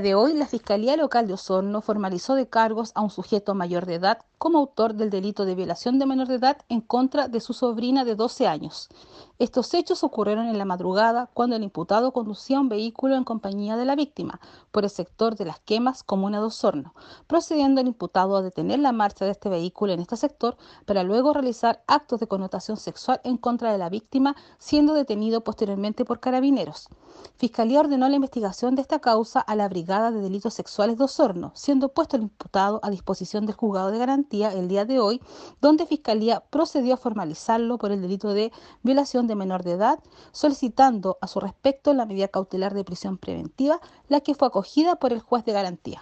de hoy, la Fiscalía Local de Osorno formalizó de cargos a un sujeto mayor de edad como autor del delito de violación de menor de edad en contra de su sobrina de 12 años. Estos hechos ocurrieron en la madrugada cuando el imputado conducía un vehículo en compañía de la víctima por el sector de las quemas comuna de Osorno, procediendo el imputado a detener la marcha de este vehículo en este sector para luego realizar actos de connotación sexual en contra de la víctima, siendo detenido posteriormente por carabineros. Fiscalía ordenó la investigación de esta causa a la de Delitos Sexuales de Osorno, siendo puesto el imputado a disposición del juzgado de garantía el día de hoy, donde Fiscalía procedió a formalizarlo por el delito de violación de menor de edad, solicitando a su respecto la medida cautelar de prisión preventiva, la que fue acogida por el juez de garantía.